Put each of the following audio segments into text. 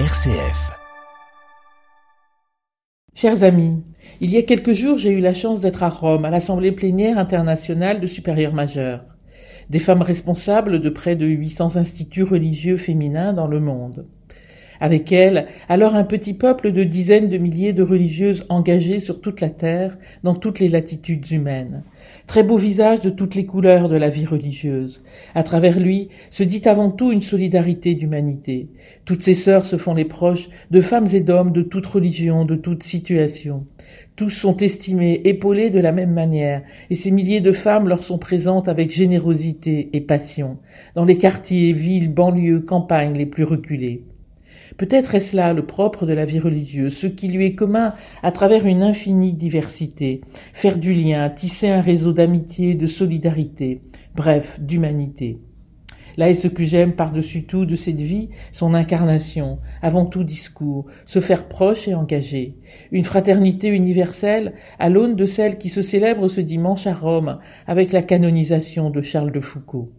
RCF. Chers amis, il y a quelques jours, j'ai eu la chance d'être à Rome, à l'Assemblée plénière internationale de supérieurs majeurs. Des femmes responsables de près de 800 instituts religieux féminins dans le monde. Avec elles, alors un petit peuple de dizaines de milliers de religieuses engagées sur toute la terre, dans toutes les latitudes humaines. Très beau visage de toutes les couleurs de la vie religieuse. À travers lui se dit avant tout une solidarité d'humanité. Toutes ces sœurs se font les proches de femmes et d'hommes de toute religion, de toute situation. Tous sont estimés, épaulés de la même manière, et ces milliers de femmes leur sont présentes avec générosité et passion, dans les quartiers, villes, banlieues, campagnes les plus reculées. Peut-être est-ce là le propre de la vie religieuse, ce qui lui est commun à travers une infinie diversité, faire du lien, tisser un réseau d'amitié, de solidarité, bref, d'humanité. Là est ce que j'aime par-dessus tout de cette vie, son incarnation, avant tout discours, se faire proche et engagé. Une fraternité universelle à l'aune de celle qui se célèbre ce dimanche à Rome avec la canonisation de Charles de Foucault.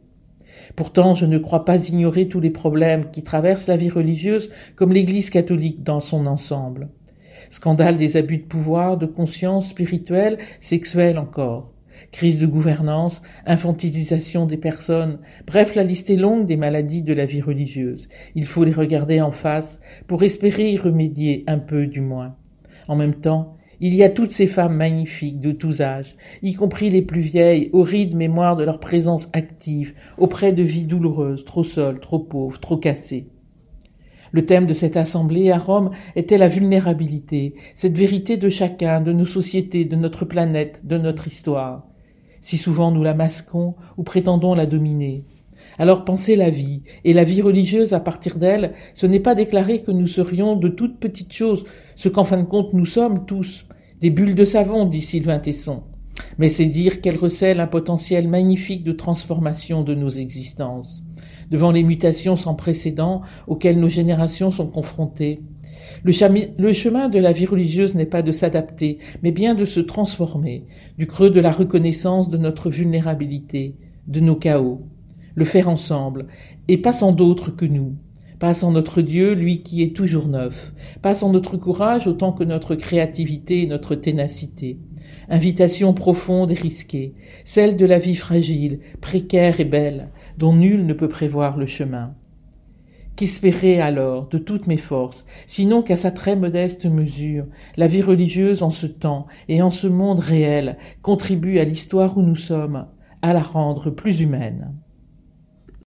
Pourtant, je ne crois pas ignorer tous les problèmes qui traversent la vie religieuse comme l'Église catholique dans son ensemble. Scandale des abus de pouvoir, de conscience spirituelle, sexuelle encore. Crise de gouvernance, infantilisation des personnes, bref, la liste est longue des maladies de la vie religieuse. Il faut les regarder en face pour espérer y remédier un peu du moins. En même temps, il y a toutes ces femmes magnifiques de tous âges, y compris les plus vieilles, horrides mémoire de leur présence active, auprès de vies douloureuses, trop seules, trop pauvres, trop cassées. Le thème de cette assemblée à Rome était la vulnérabilité, cette vérité de chacun, de nos sociétés, de notre planète, de notre histoire. Si souvent nous la masquons ou prétendons la dominer. Alors penser la vie, et la vie religieuse à partir d'elle, ce n'est pas déclarer que nous serions de toutes petites choses, ce qu'en fin de compte nous sommes tous, des bulles de savon, dit Sylvain Tesson. Mais c'est dire qu'elle recèle un potentiel magnifique de transformation de nos existences. Devant les mutations sans précédent auxquelles nos générations sont confrontées, le, le chemin de la vie religieuse n'est pas de s'adapter, mais bien de se transformer, du creux de la reconnaissance de notre vulnérabilité, de nos chaos le faire ensemble, et pas sans d'autres que nous, pas sans notre Dieu, lui qui est toujours neuf, pas sans notre courage autant que notre créativité et notre ténacité. Invitation profonde et risquée, celle de la vie fragile, précaire et belle, dont nul ne peut prévoir le chemin. Qu'espérer alors de toutes mes forces, sinon qu'à sa très modeste mesure, la vie religieuse en ce temps et en ce monde réel contribue à l'histoire où nous sommes, à la rendre plus humaine.